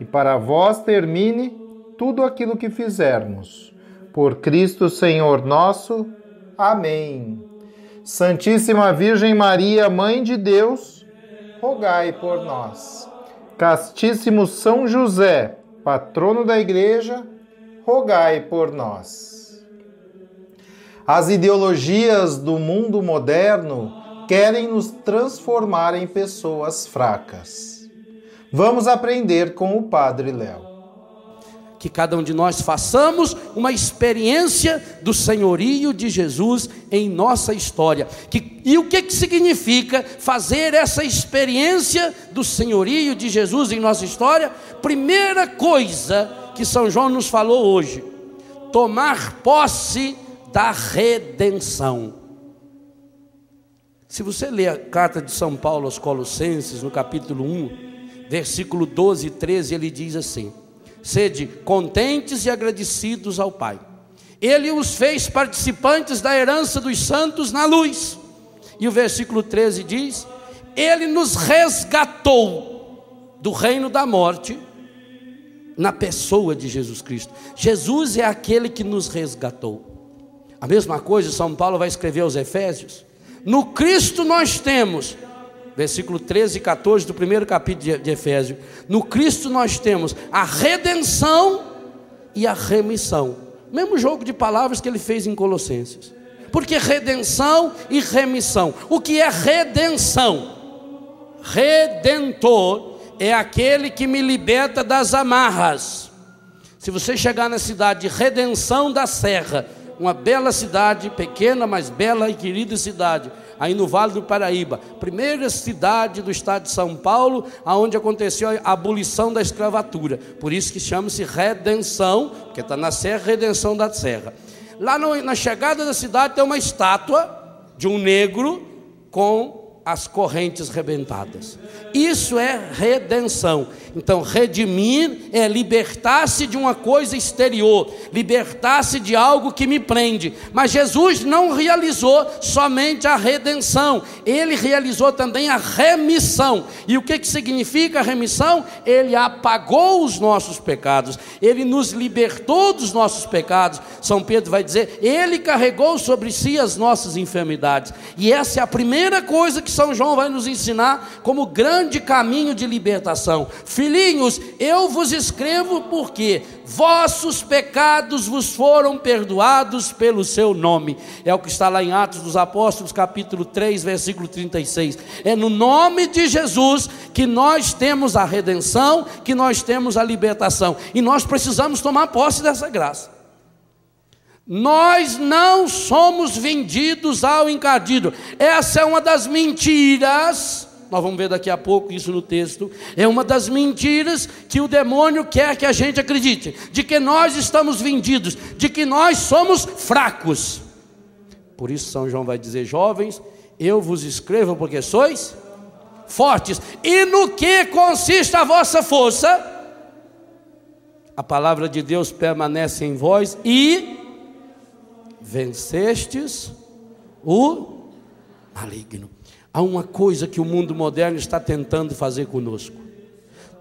e para vós termine tudo aquilo que fizermos. Por Cristo Senhor nosso. Amém. Santíssima Virgem Maria, Mãe de Deus, rogai por nós. Castíssimo São José, patrono da Igreja, rogai por nós. As ideologias do mundo moderno querem nos transformar em pessoas fracas. Vamos aprender com o Padre Léo. Que cada um de nós façamos uma experiência do senhorio de Jesus em nossa história. Que, e o que, que significa fazer essa experiência do senhorio de Jesus em nossa história? Primeira coisa que São João nos falou hoje: tomar posse da redenção. Se você ler a carta de São Paulo aos Colossenses, no capítulo 1, versículo 12 e 13, ele diz assim: Sede contentes e agradecidos ao Pai. Ele os fez participantes da herança dos santos na luz. E o versículo 13 diz: Ele nos resgatou do reino da morte na pessoa de Jesus Cristo. Jesus é aquele que nos resgatou. A mesma coisa São Paulo vai escrever aos Efésios. No Cristo nós temos, versículo 13 e 14 do primeiro capítulo de Efésios. No Cristo nós temos a redenção e a remissão. Mesmo jogo de palavras que ele fez em Colossenses. Porque redenção e remissão. O que é redenção? Redentor é aquele que me liberta das amarras. Se você chegar na cidade de Redenção da Serra, uma bela cidade, pequena, mas bela e querida cidade, aí no Vale do Paraíba, primeira cidade do estado de São Paulo, aonde aconteceu a abolição da escravatura. Por isso que chama-se Redenção, porque está na Serra, Redenção da Serra. Lá no, na chegada da cidade tem uma estátua de um negro com as correntes rebentadas. Isso é redenção. Então, redimir é libertar-se de uma coisa exterior, libertar-se de algo que me prende. Mas Jesus não realizou somente a redenção, ele realizou também a remissão. E o que, que significa remissão? Ele apagou os nossos pecados, ele nos libertou dos nossos pecados. São Pedro vai dizer: ele carregou sobre si as nossas enfermidades. E essa é a primeira coisa que são João vai nos ensinar como grande caminho de libertação. Filhinhos, eu vos escrevo porque vossos pecados vos foram perdoados pelo seu nome. É o que está lá em Atos dos Apóstolos, capítulo 3, versículo 36. É no nome de Jesus que nós temos a redenção, que nós temos a libertação. E nós precisamos tomar posse dessa graça. Nós não somos vendidos ao encardido. Essa é uma das mentiras. Nós vamos ver daqui a pouco isso no texto. É uma das mentiras que o demônio quer que a gente acredite: de que nós estamos vendidos, de que nós somos fracos. Por isso, São João vai dizer: jovens, eu vos escrevo porque sois fortes. E no que consiste a vossa força? A palavra de Deus permanece em vós e vencestes o maligno. Há uma coisa que o mundo moderno está tentando fazer conosco: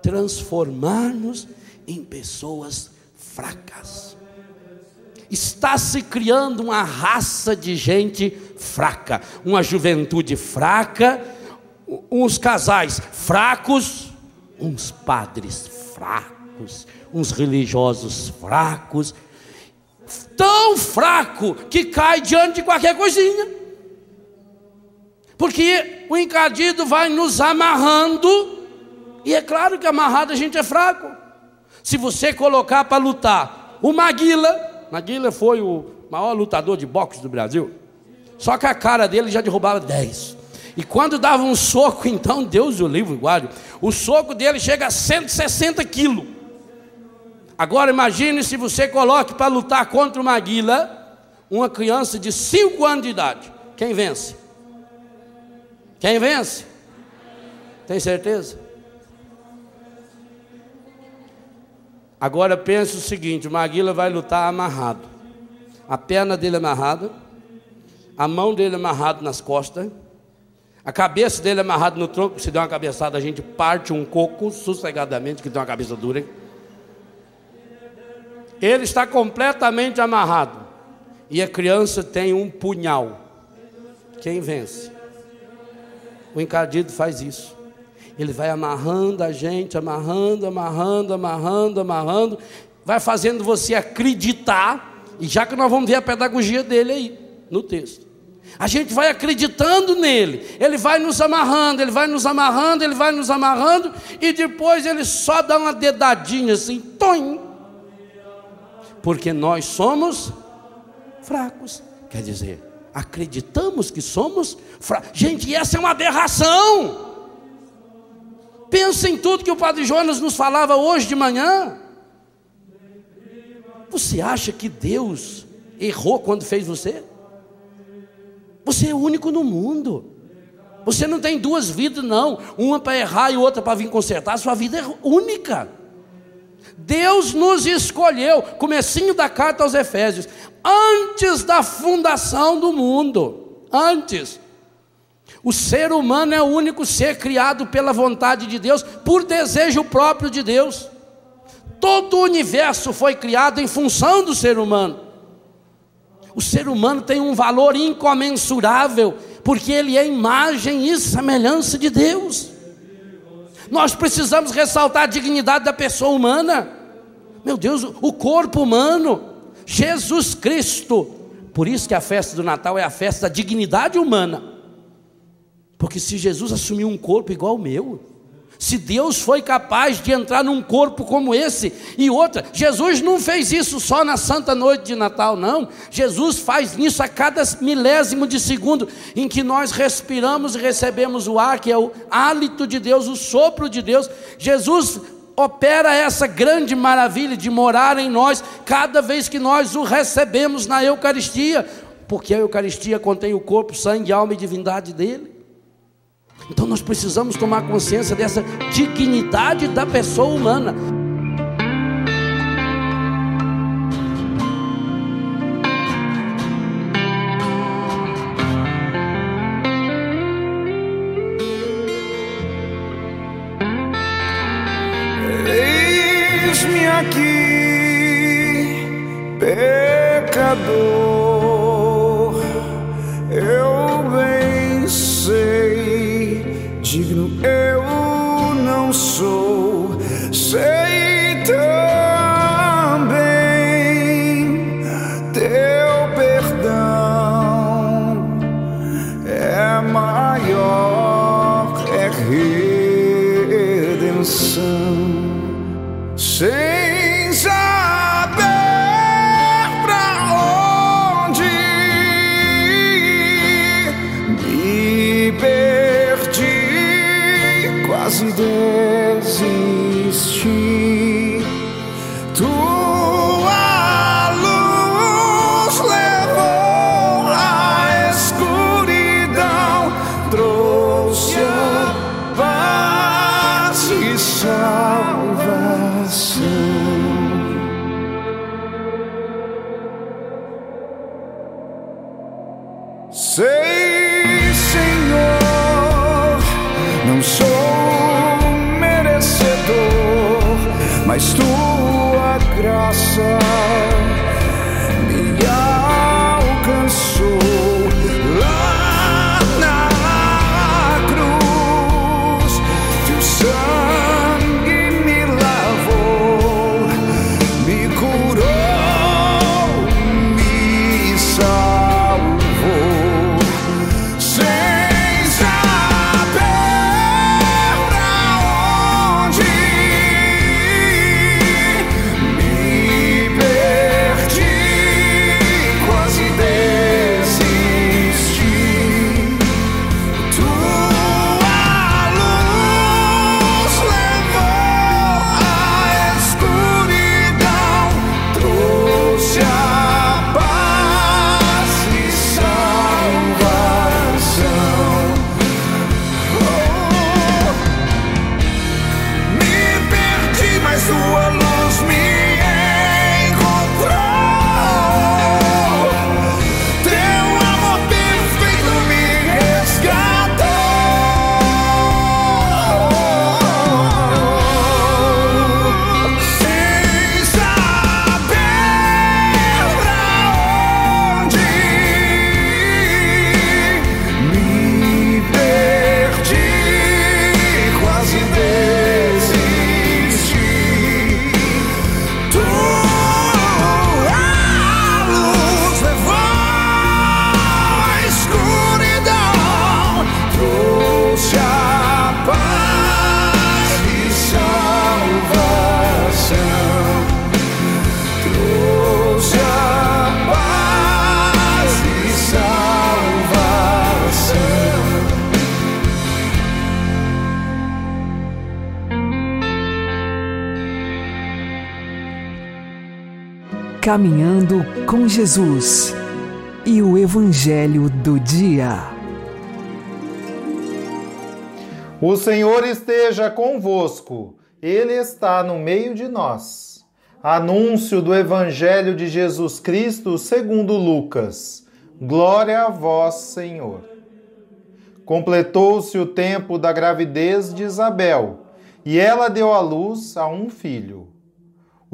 transformar-nos em pessoas fracas. Está se criando uma raça de gente fraca, uma juventude fraca, uns casais fracos, uns padres fracos, uns religiosos fracos, tão fraco que cai diante de qualquer coisinha. Porque o encardido vai nos amarrando, e é claro que amarrado a gente é fraco. Se você colocar para lutar o Maguila, Maguila foi o maior lutador de boxe do Brasil, só que a cara dele já derrubava 10. E quando dava um soco, então, Deus o livro guarde, o soco dele chega a 160 quilos. Agora imagine se você coloque para lutar contra o Maguila uma criança de 5 anos de idade. Quem vence? Quem vence? Tem certeza? Agora pense o seguinte: o Maguila vai lutar amarrado. A perna dele amarrada, a mão dele amarrada nas costas, a cabeça dele amarrada no tronco. Se der uma cabeçada, a gente parte um coco sossegadamente, que tem uma cabeça dura. Hein? Ele está completamente amarrado. E a criança tem um punhal. Quem vence? O encardido faz isso. Ele vai amarrando a gente, amarrando, amarrando, amarrando, amarrando, vai fazendo você acreditar, e já que nós vamos ver a pedagogia dele aí, no texto. A gente vai acreditando nele, ele vai nos amarrando, ele vai nos amarrando, ele vai nos amarrando, e depois ele só dá uma dedadinha assim, toim, porque nós somos fracos. Quer dizer, acreditamos que somos fracos. Gente, essa é uma aberração. Pensa em tudo que o Padre Jonas nos falava hoje de manhã. Você acha que Deus errou quando fez você? Você é único no mundo. Você não tem duas vidas, não. Uma para errar e outra para vir consertar. Sua vida é única. Deus nos escolheu, comecinho da carta aos Efésios, antes da fundação do mundo, antes. O ser humano é o único ser criado pela vontade de Deus, por desejo próprio de Deus. Todo o universo foi criado em função do ser humano. O ser humano tem um valor incomensurável, porque ele é imagem e semelhança de Deus. Nós precisamos ressaltar a dignidade da pessoa humana. Meu Deus, o corpo humano, Jesus Cristo. Por isso que a festa do Natal é a festa da dignidade humana. Porque se Jesus assumiu um corpo igual ao meu, se Deus foi capaz de entrar num corpo como esse, e outra, Jesus não fez isso só na santa noite de Natal, não. Jesus faz isso a cada milésimo de segundo em que nós respiramos e recebemos o ar, que é o hálito de Deus, o sopro de Deus. Jesus opera essa grande maravilha de morar em nós cada vez que nós o recebemos na Eucaristia, porque a Eucaristia contém o corpo, sangue, alma e divindade dele. Então nós precisamos tomar consciência dessa dignidade da pessoa humana. desistir. Caminhando com Jesus e o Evangelho do Dia. O Senhor esteja convosco, Ele está no meio de nós. Anúncio do Evangelho de Jesus Cristo segundo Lucas. Glória a vós, Senhor. Completou-se o tempo da gravidez de Isabel, e ela deu à luz a um filho.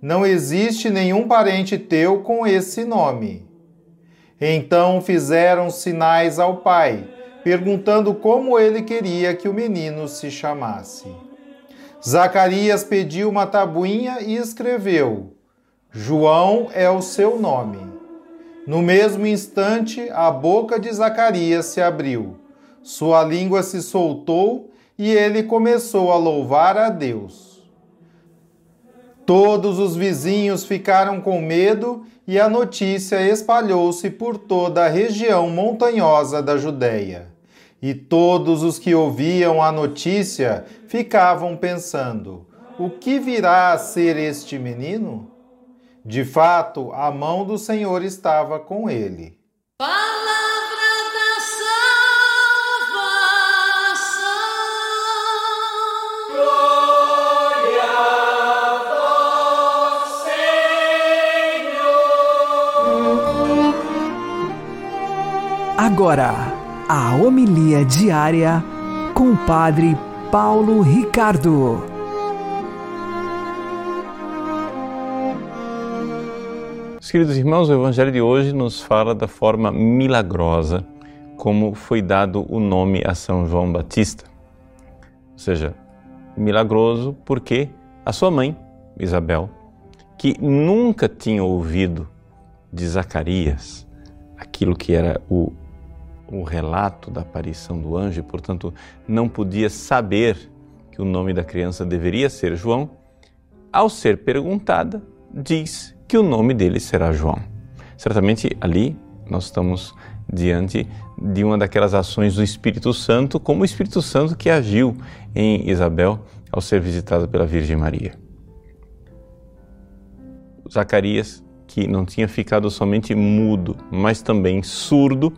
não existe nenhum parente teu com esse nome. Então fizeram sinais ao pai, perguntando como ele queria que o menino se chamasse. Zacarias pediu uma tabuinha e escreveu: João é o seu nome. No mesmo instante, a boca de Zacarias se abriu, sua língua se soltou e ele começou a louvar a Deus. Todos os vizinhos ficaram com medo e a notícia espalhou-se por toda a região montanhosa da Judéia. E todos os que ouviam a notícia ficavam pensando: o que virá a ser este menino? De fato, a mão do Senhor estava com ele. Agora, a homilia diária com o Padre Paulo Ricardo. Queridos irmãos, o Evangelho de hoje nos fala da forma milagrosa como foi dado o nome a São João Batista. Ou seja, milagroso porque a sua mãe, Isabel, que nunca tinha ouvido de Zacarias, aquilo que era o o relato da aparição do anjo e, portanto, não podia saber que o nome da criança deveria ser João, ao ser perguntada, diz que o nome dele será João. Certamente ali nós estamos diante de uma daquelas ações do Espírito Santo, como o Espírito Santo que agiu em Isabel ao ser visitada pela Virgem Maria. Zacarias, que não tinha ficado somente mudo, mas também surdo,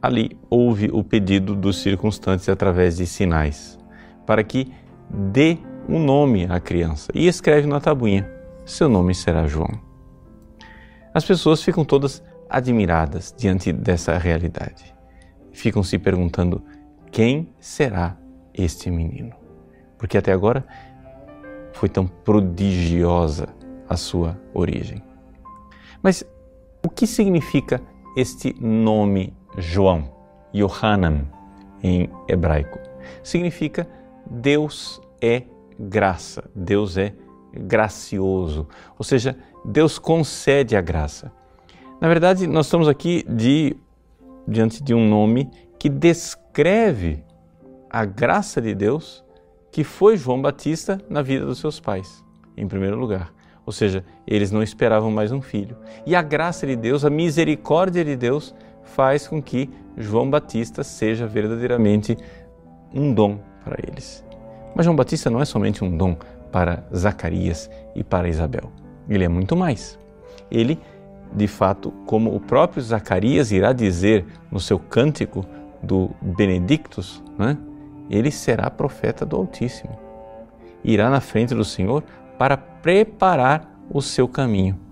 ali houve o pedido dos circunstantes através de sinais, para que dê um nome à criança e escreve na tabuinha: seu nome será João. As pessoas ficam todas admiradas diante dessa realidade. Ficam se perguntando: quem será este menino? Porque até agora foi tão prodigiosa a sua origem. Mas o que significa este nome João, Yohanan em hebraico. Significa Deus é graça, Deus é gracioso, ou seja, Deus concede a graça. Na verdade, nós estamos aqui de, diante de um nome que descreve a graça de Deus que foi João Batista na vida dos seus pais, em primeiro lugar. Ou seja, eles não esperavam mais um filho. E a graça de Deus, a misericórdia de Deus faz com que João Batista seja verdadeiramente um dom para eles. Mas João Batista não é somente um dom para Zacarias e para Isabel. Ele é muito mais. Ele, de fato, como o próprio Zacarias irá dizer no seu cântico do Benedictus, né? ele será profeta do Altíssimo. Irá na frente do Senhor para preparar o seu caminho.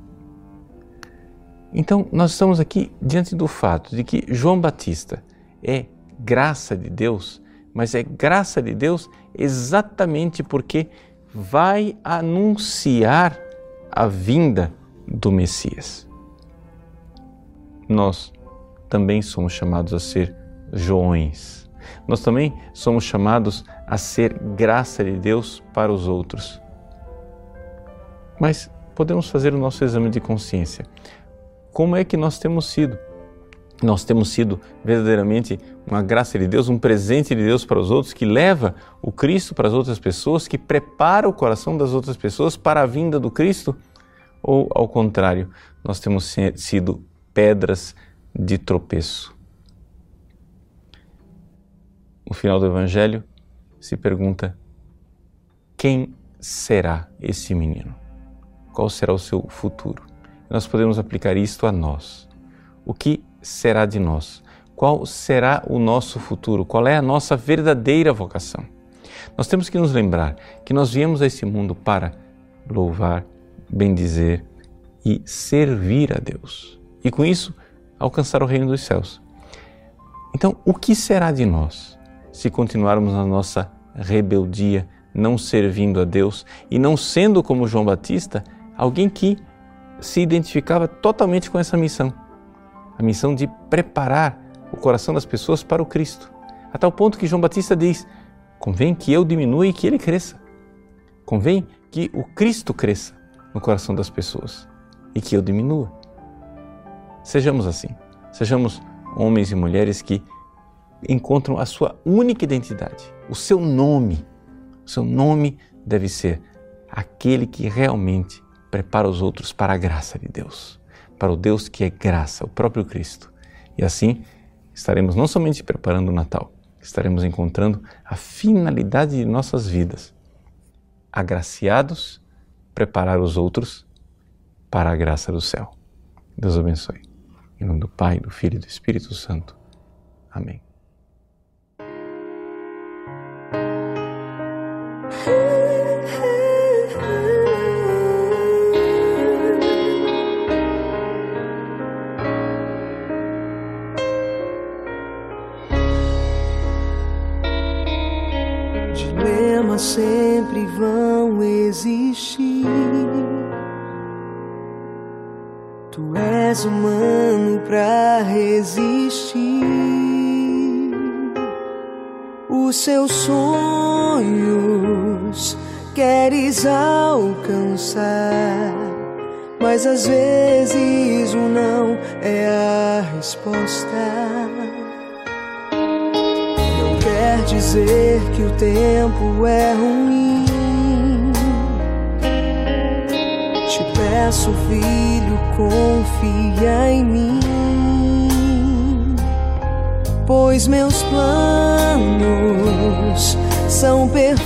Então, nós estamos aqui diante do fato de que João Batista é graça de Deus, mas é graça de Deus exatamente porque vai anunciar a vinda do Messias. Nós também somos chamados a ser Joões. Nós também somos chamados a ser graça de Deus para os outros. Mas podemos fazer o nosso exame de consciência como é que nós temos sido. Nós temos sido verdadeiramente uma graça de Deus, um presente de Deus para os outros, que leva o Cristo para as outras pessoas, que prepara o coração das outras pessoas para a vinda do Cristo? Ou, ao contrário, nós temos sido pedras de tropeço? No final do Evangelho, se pergunta: quem será esse menino? Qual será o seu futuro? Nós podemos aplicar isto a nós. O que será de nós? Qual será o nosso futuro? Qual é a nossa verdadeira vocação? Nós temos que nos lembrar que nós viemos a esse mundo para louvar, bendizer e servir a Deus. E com isso, alcançar o reino dos céus. Então, o que será de nós se continuarmos na nossa rebeldia, não servindo a Deus e não sendo como João Batista, alguém que se identificava totalmente com essa missão a missão de preparar o coração das pessoas para o Cristo, a tal ponto que João Batista diz: convém que eu diminua e que ele cresça. Convém que o Cristo cresça no coração das pessoas e que eu diminua. Sejamos assim, sejamos homens e mulheres que encontram a sua única identidade, o seu nome. O seu nome deve ser aquele que realmente prepara os outros para a graça de Deus para o Deus que é graça, o próprio Cristo. E assim estaremos não somente preparando o Natal, estaremos encontrando a finalidade de nossas vidas. Agraciados, preparar os outros para a graça do céu. Deus abençoe. Em nome do Pai, do Filho e do Espírito Santo. Amém. Sempre vão existir. Tu és humano pra resistir. Os seus sonhos queres alcançar, mas às vezes o não é a resposta dizer que o tempo é ruim. Te peço, filho, confia em mim, pois meus planos são perfeitos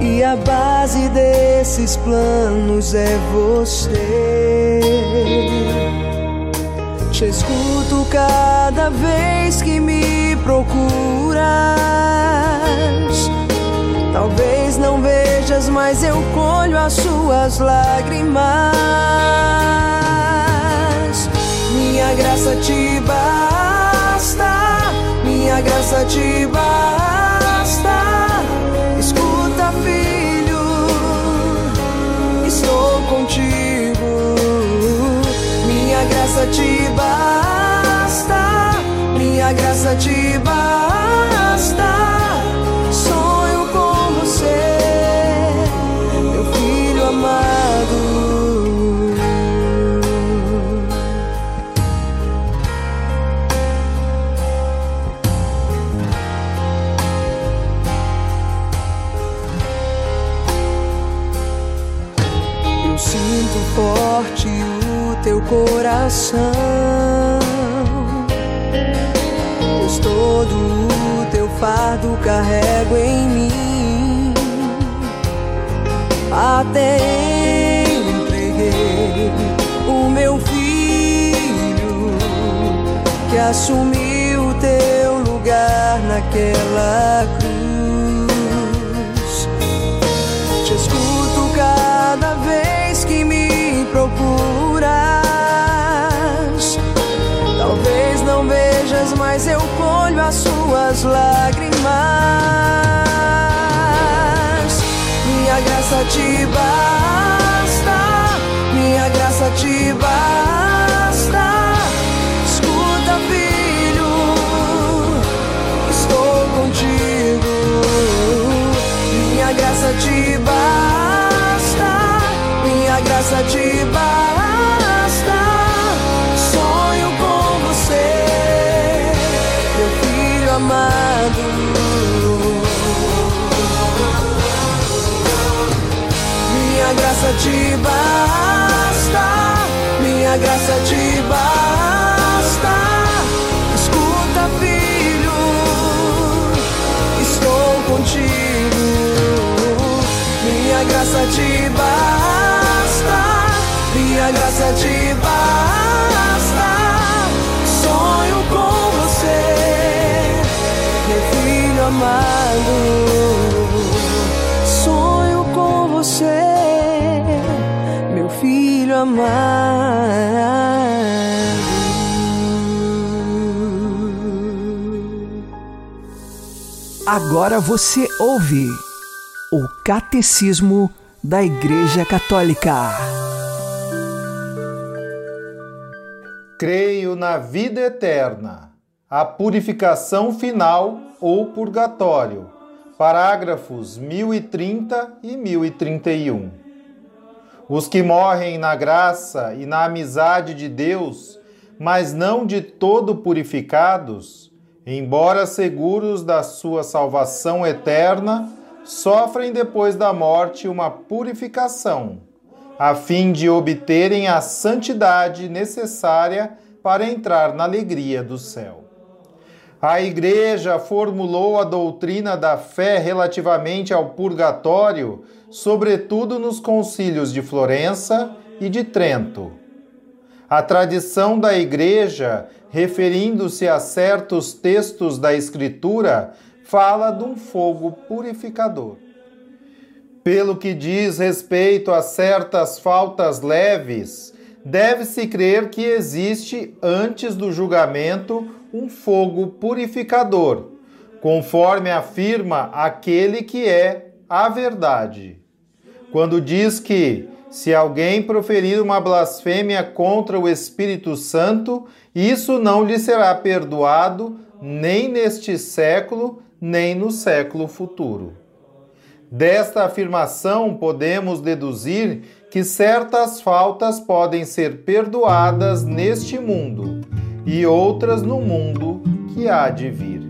e a base desses planos é você. Te escuto cada vez que me procuras. Talvez não vejas, mas eu colho as suas lágrimas. Minha graça te basta, minha graça te basta. Coração. Pois todo o teu fardo carrego em mim. Até entreguei o meu filho que assumiu teu lugar naquela cruz. Mas eu colho as suas lágrimas. Minha graça te basta, minha graça te basta. Escuta, filho, estou contigo. Minha graça te basta, te basta, minha graça te basta. Escuta, filho, estou contigo. Minha graça te basta, minha graça te basta. Sonho com você, meu filho amado. Amado. Agora você ouve o Catecismo da Igreja Católica. Creio na vida eterna, a purificação final ou purgatório. Parágrafos 1030 e 1031. Os que morrem na graça e na amizade de Deus, mas não de todo purificados, embora seguros da sua salvação eterna, sofrem depois da morte uma purificação, a fim de obterem a santidade necessária para entrar na alegria do céu. A Igreja formulou a doutrina da fé relativamente ao purgatório, sobretudo nos concílios de Florença e de Trento. A tradição da Igreja, referindo-se a certos textos da Escritura, fala de um fogo purificador. Pelo que diz respeito a certas faltas leves, deve-se crer que existe, antes do julgamento, um fogo purificador, conforme afirma aquele que é a verdade. Quando diz que, se alguém proferir uma blasfêmia contra o Espírito Santo, isso não lhe será perdoado nem neste século, nem no século futuro. Desta afirmação, podemos deduzir que certas faltas podem ser perdoadas neste mundo e outras no mundo que há de vir.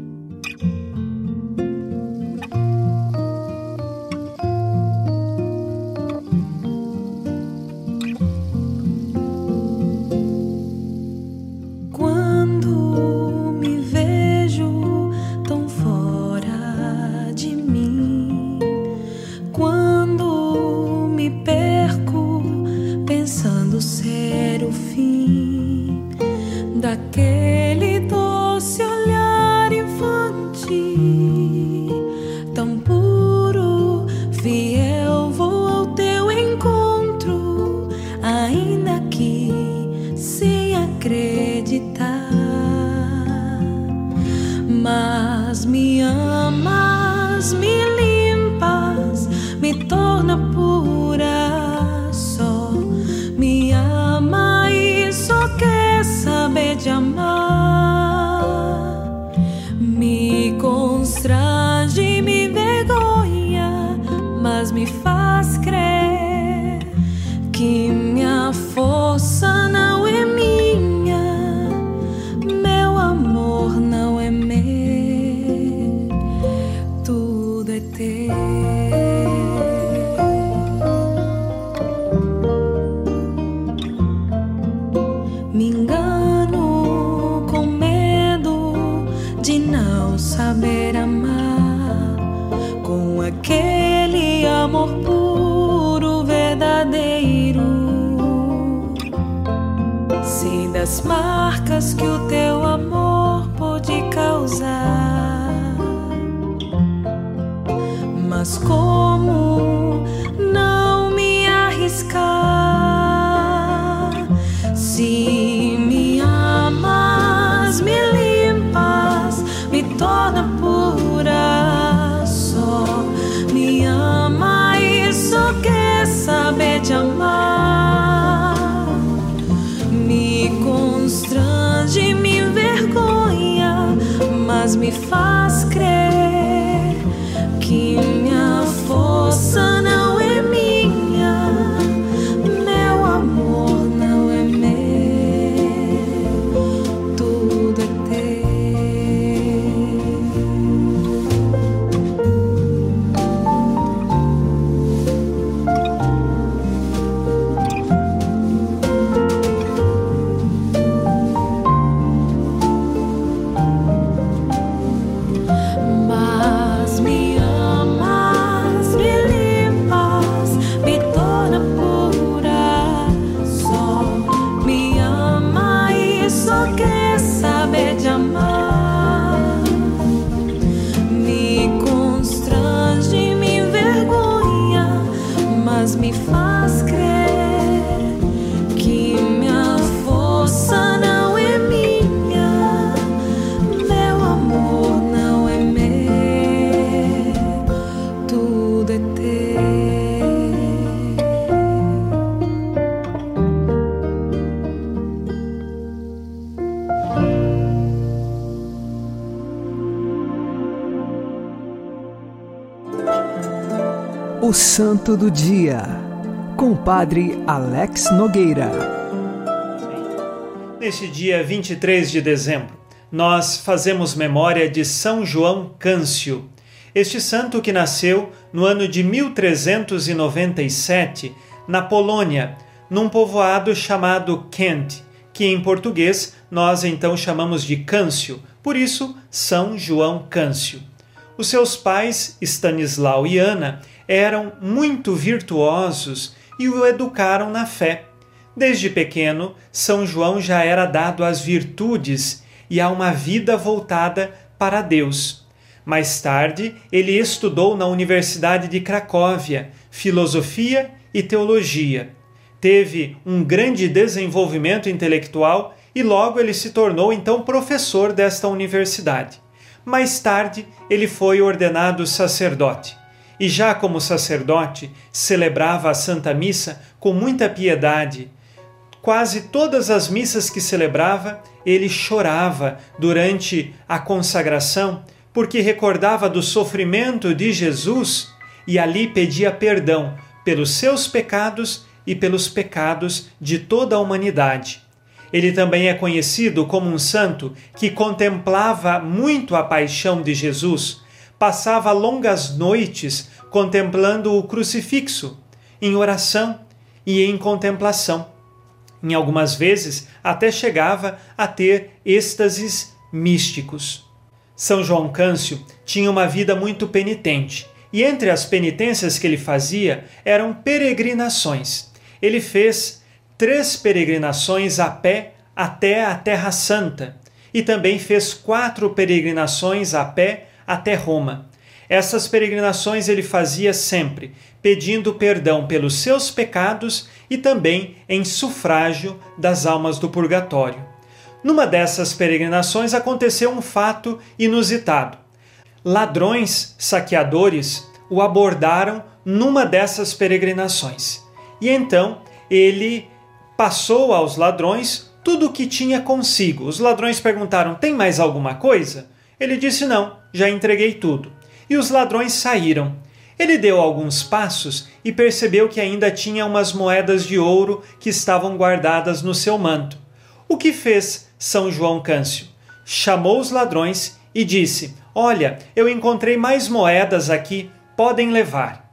Santo do Dia, com o Padre Alex Nogueira. Neste dia 23 de dezembro, nós fazemos memória de São João Câncio. Este santo que nasceu no ano de 1397 na Polônia, num povoado chamado Kent, que em português nós então chamamos de Câncio, por isso São João Câncio. Os seus pais, Stanislau e Ana, eram muito virtuosos e o educaram na fé. Desde pequeno, São João já era dado às virtudes e a uma vida voltada para Deus. Mais tarde, ele estudou na Universidade de Cracóvia filosofia e teologia. Teve um grande desenvolvimento intelectual e logo ele se tornou então professor desta universidade. Mais tarde, ele foi ordenado sacerdote e já como sacerdote celebrava a Santa Missa com muita piedade. Quase todas as missas que celebrava, ele chorava durante a consagração, porque recordava do sofrimento de Jesus e ali pedia perdão pelos seus pecados e pelos pecados de toda a humanidade. Ele também é conhecido como um santo que contemplava muito a paixão de Jesus passava longas noites contemplando o crucifixo, em oração e em contemplação. Em algumas vezes até chegava a ter êxtases místicos. São João Câncio tinha uma vida muito penitente, e entre as penitências que ele fazia eram peregrinações. Ele fez três peregrinações a pé até a Terra Santa e também fez quatro peregrinações a pé até Roma. Essas peregrinações ele fazia sempre, pedindo perdão pelos seus pecados e também em sufrágio das almas do purgatório. Numa dessas peregrinações aconteceu um fato inusitado. Ladrões, saqueadores, o abordaram numa dessas peregrinações. E então ele passou aos ladrões tudo o que tinha consigo. Os ladrões perguntaram: Tem mais alguma coisa? Ele disse: Não, já entreguei tudo. E os ladrões saíram. Ele deu alguns passos e percebeu que ainda tinha umas moedas de ouro que estavam guardadas no seu manto. O que fez São João Câncio? Chamou os ladrões e disse: Olha, eu encontrei mais moedas aqui, podem levar.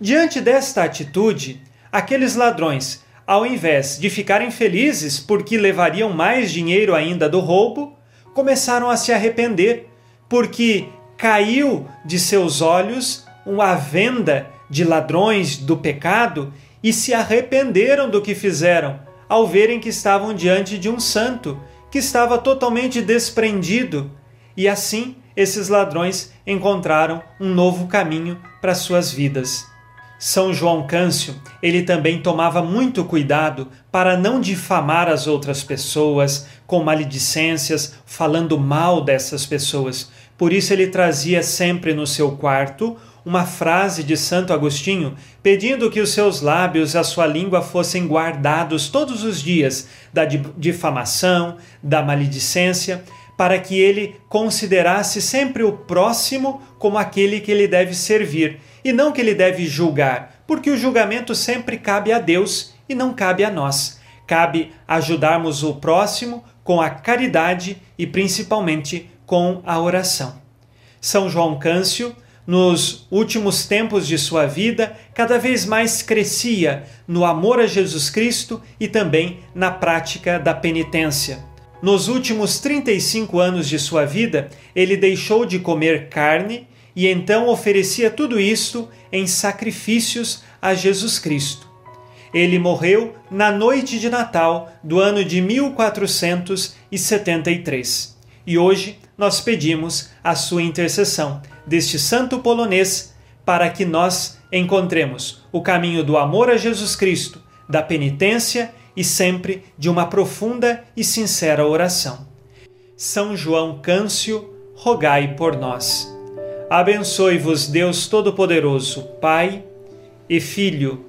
Diante desta atitude, aqueles ladrões, ao invés de ficarem felizes porque levariam mais dinheiro ainda do roubo, começaram a se arrepender, porque caiu de seus olhos uma venda de ladrões do pecado e se arrependeram do que fizeram, ao verem que estavam diante de um santo que estava totalmente desprendido. E assim, esses ladrões encontraram um novo caminho para suas vidas. São João Câncio, ele também tomava muito cuidado para não difamar as outras pessoas com maledicências, falando mal dessas pessoas. Por isso ele trazia sempre no seu quarto uma frase de Santo Agostinho, pedindo que os seus lábios e a sua língua fossem guardados todos os dias da difamação, da maledicência, para que ele considerasse sempre o próximo como aquele que ele deve servir e não que ele deve julgar, porque o julgamento sempre cabe a Deus e não cabe a nós. Cabe ajudarmos o próximo com a caridade e principalmente com a oração. São João Câncio, nos últimos tempos de sua vida, cada vez mais crescia no amor a Jesus Cristo e também na prática da penitência. Nos últimos 35 anos de sua vida, ele deixou de comer carne e então oferecia tudo isto em sacrifícios a Jesus Cristo. Ele morreu na noite de Natal do ano de 1473. E hoje nós pedimos a sua intercessão deste santo polonês para que nós encontremos o caminho do amor a Jesus Cristo, da penitência e sempre de uma profunda e sincera oração. São João Câncio, rogai por nós. Abençoe-vos Deus Todo-Poderoso, Pai e Filho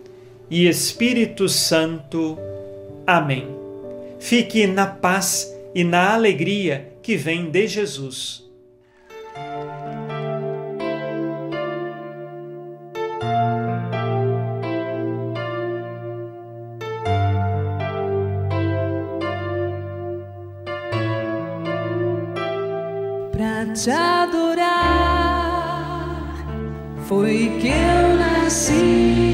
e Espírito Santo. Amém. Fique na paz e na alegria que vem de Jesus. Te adorar. Foi que eu nasci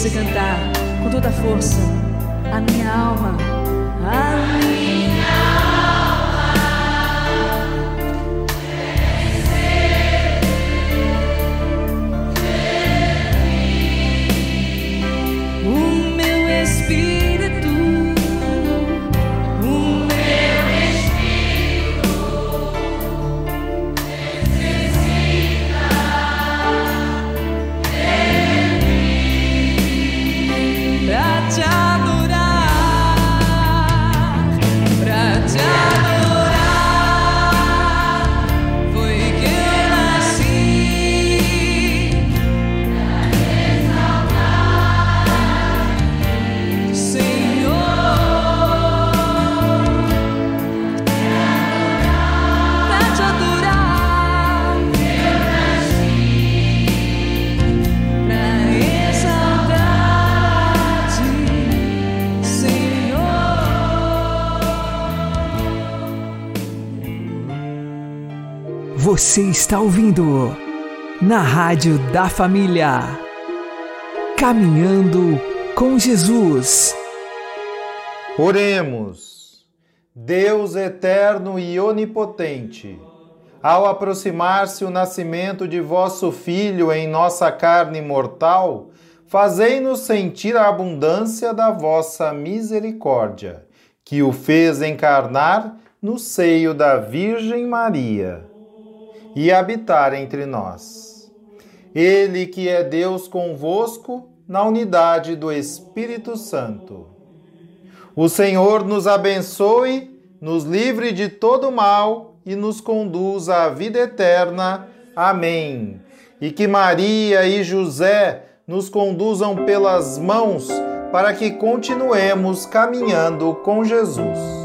você cantar com toda a força. A minha alma, Você está ouvindo na Rádio da Família. Caminhando com Jesus. Oremos. Deus eterno e onipotente, ao aproximar-se o nascimento de vosso Filho em nossa carne mortal, fazei-nos sentir a abundância da vossa misericórdia, que o fez encarnar no seio da Virgem Maria e habitar entre nós. Ele que é Deus convosco na unidade do Espírito Santo. O Senhor nos abençoe, nos livre de todo mal e nos conduza à vida eterna. Amém. E que Maria e José nos conduzam pelas mãos para que continuemos caminhando com Jesus.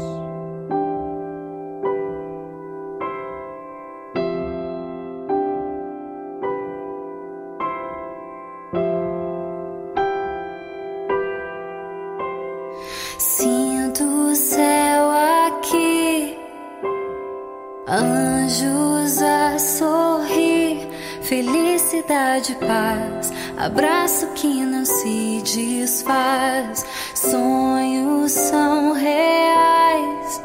Felicidade, paz, abraço que não se desfaz, sonhos são reais.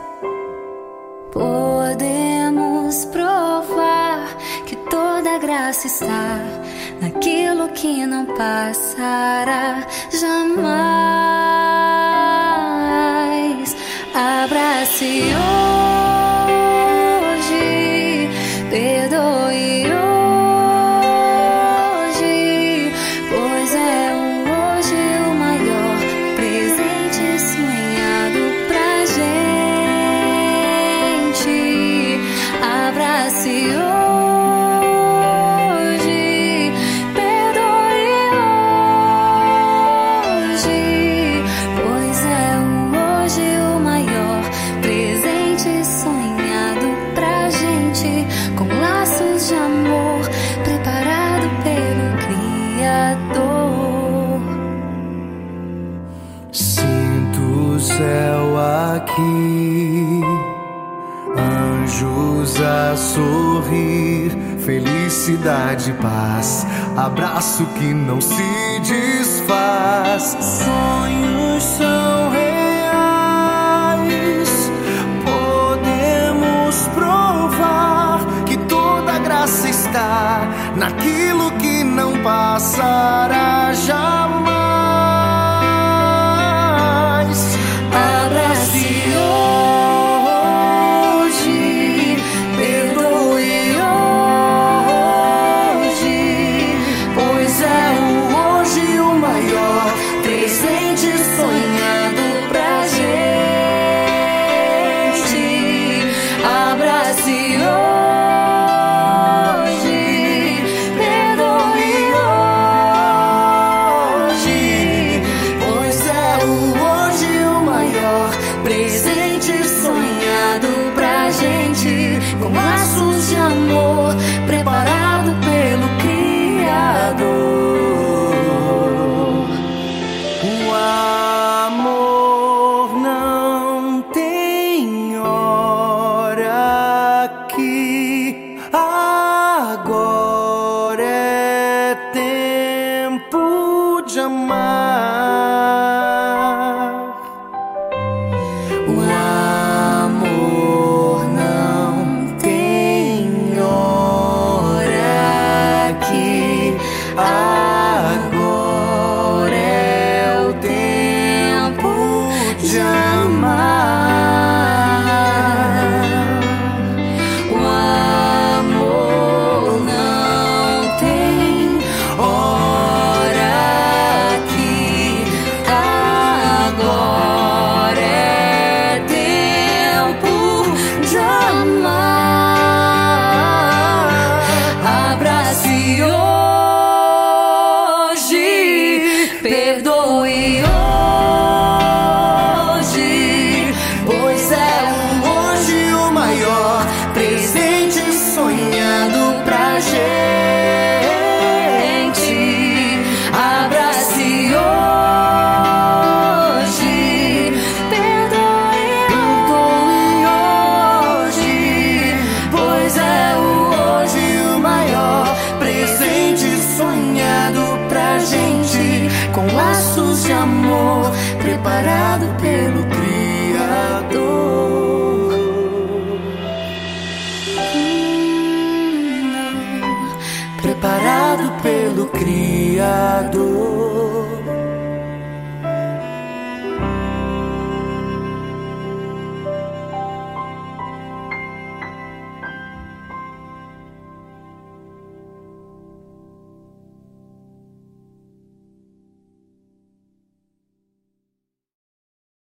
Podemos provar que toda graça está naquilo que não passará jamais. Abrace hoje, abraço que